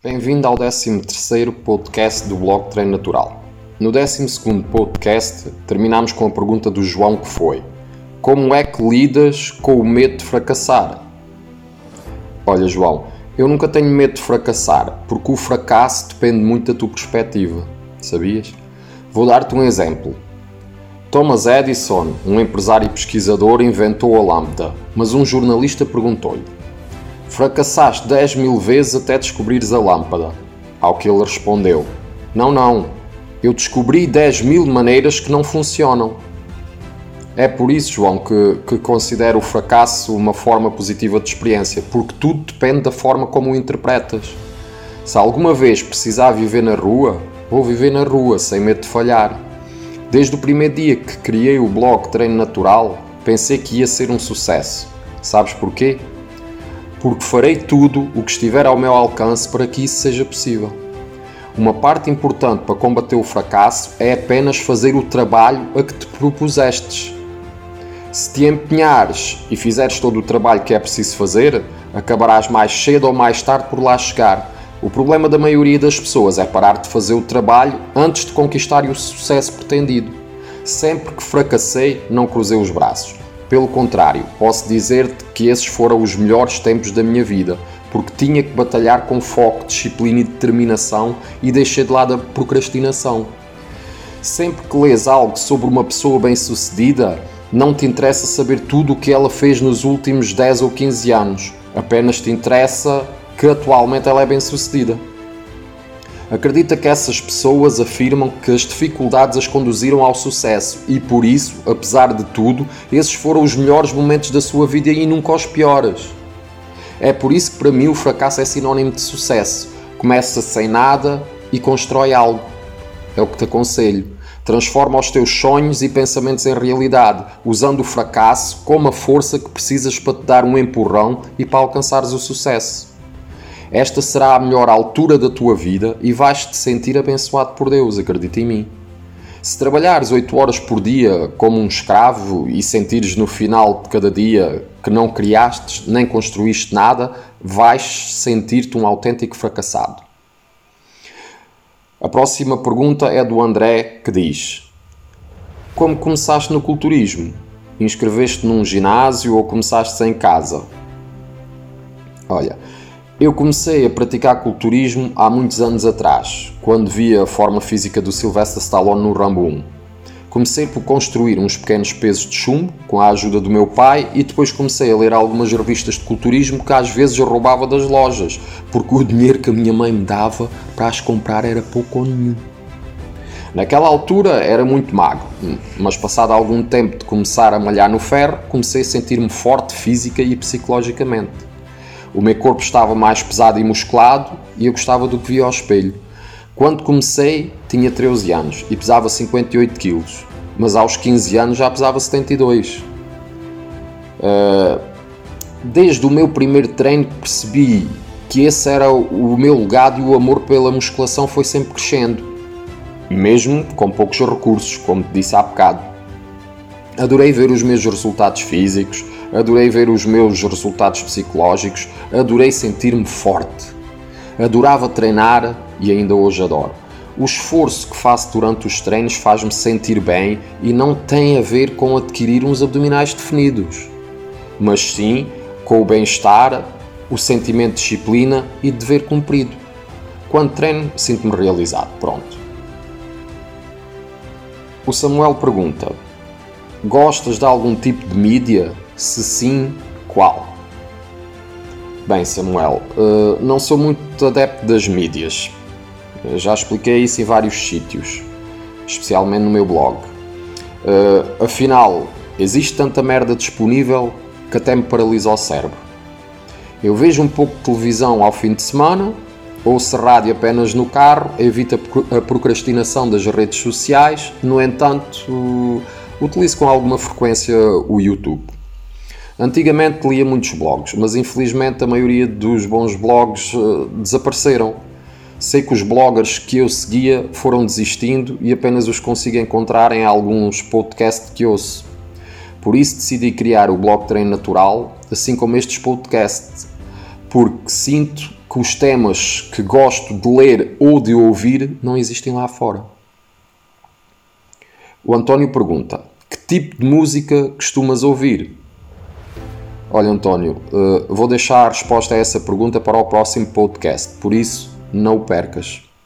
Bem-vindo ao 13º podcast do blog Treino Natural. No 12º podcast terminamos com a pergunta do João que foi Como é que lidas com o medo de fracassar? Olha João, eu nunca tenho medo de fracassar, porque o fracasso depende muito da tua perspectiva, sabias? Vou dar-te um exemplo. Thomas Edison, um empresário e pesquisador, inventou a lâmpada, mas um jornalista perguntou-lhe Fracassaste 10 mil vezes até descobrires a lâmpada. Ao que ele respondeu: Não, não, eu descobri 10 mil maneiras que não funcionam. É por isso, João, que, que considero o fracasso uma forma positiva de experiência, porque tudo depende da forma como o interpretas. Se alguma vez precisar viver na rua, vou viver na rua, sem medo de falhar. Desde o primeiro dia que criei o blog Treino Natural, pensei que ia ser um sucesso. Sabes porquê? Porque farei tudo o que estiver ao meu alcance para que isso seja possível. Uma parte importante para combater o fracasso é apenas fazer o trabalho a que te propusestes. Se te empenhares e fizeres todo o trabalho que é preciso fazer, acabarás mais cedo ou mais tarde por lá chegar. O problema da maioria das pessoas é parar de fazer o trabalho antes de conquistar o sucesso pretendido. Sempre que fracassei, não cruzei os braços. Pelo contrário, posso dizer-te que esses foram os melhores tempos da minha vida, porque tinha que batalhar com foco, disciplina e determinação e deixei de lado a procrastinação. Sempre que lês algo sobre uma pessoa bem-sucedida, não te interessa saber tudo o que ela fez nos últimos 10 ou 15 anos, apenas te interessa que atualmente ela é bem-sucedida. Acredita que essas pessoas afirmam que as dificuldades as conduziram ao sucesso e por isso, apesar de tudo, esses foram os melhores momentos da sua vida e nunca os piores. É por isso que para mim o fracasso é sinónimo de sucesso. Começa sem nada e constrói algo. É o que te aconselho. Transforma os teus sonhos e pensamentos em realidade, usando o fracasso como a força que precisas para te dar um empurrão e para alcançares o sucesso. Esta será a melhor altura da tua vida e vais-te sentir abençoado por Deus, acredita em mim. Se trabalhares 8 horas por dia como um escravo e sentires no final de cada dia que não criaste nem construíste nada, vais sentir-te um autêntico fracassado. A próxima pergunta é do André que diz: Como começaste no culturismo? Inscreveste num ginásio ou começaste em casa? Olha, eu comecei a praticar culturismo há muitos anos atrás, quando via a forma física do Sylvester Stallone no Rambo 1. Comecei por construir uns pequenos pesos de chumbo com a ajuda do meu pai e depois comecei a ler algumas revistas de culturismo que às vezes eu roubava das lojas, porque o dinheiro que a minha mãe me dava para as comprar era pouco ou nenhum. Naquela altura era muito magro, mas passado algum tempo de começar a malhar no ferro, comecei a sentir-me forte física e psicologicamente. O meu corpo estava mais pesado e musculado e eu gostava do que via ao espelho. Quando comecei, tinha 13 anos e pesava 58 quilos, mas aos 15 anos já pesava 72. Uh, desde o meu primeiro treino percebi que esse era o meu legado e o amor pela musculação foi sempre crescendo, mesmo com poucos recursos, como te disse há bocado. Adorei ver os meus resultados físicos, adorei ver os meus resultados psicológicos, adorei sentir-me forte. Adorava treinar e ainda hoje adoro. O esforço que faço durante os treinos faz-me sentir bem e não tem a ver com adquirir uns abdominais definidos, mas sim com o bem-estar, o sentimento de disciplina e de dever cumprido. Quando treino, sinto-me realizado. Pronto. O Samuel pergunta: Gostas de algum tipo de mídia? Se sim, qual? Bem, Samuel, uh, não sou muito adepto das mídias. Já expliquei isso em vários sítios, especialmente no meu blog. Uh, afinal, existe tanta merda disponível que até me paralisa o cérebro. Eu vejo um pouco de televisão ao fim de semana, ouço rádio apenas no carro, evito a procrastinação das redes sociais, no entanto, utilizo com alguma frequência o YouTube. Antigamente lia muitos blogs, mas infelizmente a maioria dos bons blogs uh, desapareceram. Sei que os bloggers que eu seguia foram desistindo e apenas os consigo encontrar em alguns podcasts que ouço. Por isso decidi criar o blog Treino Natural, assim como estes podcasts, porque sinto que os temas que gosto de ler ou de ouvir não existem lá fora. O António pergunta: Que tipo de música costumas ouvir? Olha, António, uh, vou deixar a resposta a essa pergunta para o próximo podcast, por isso não o percas.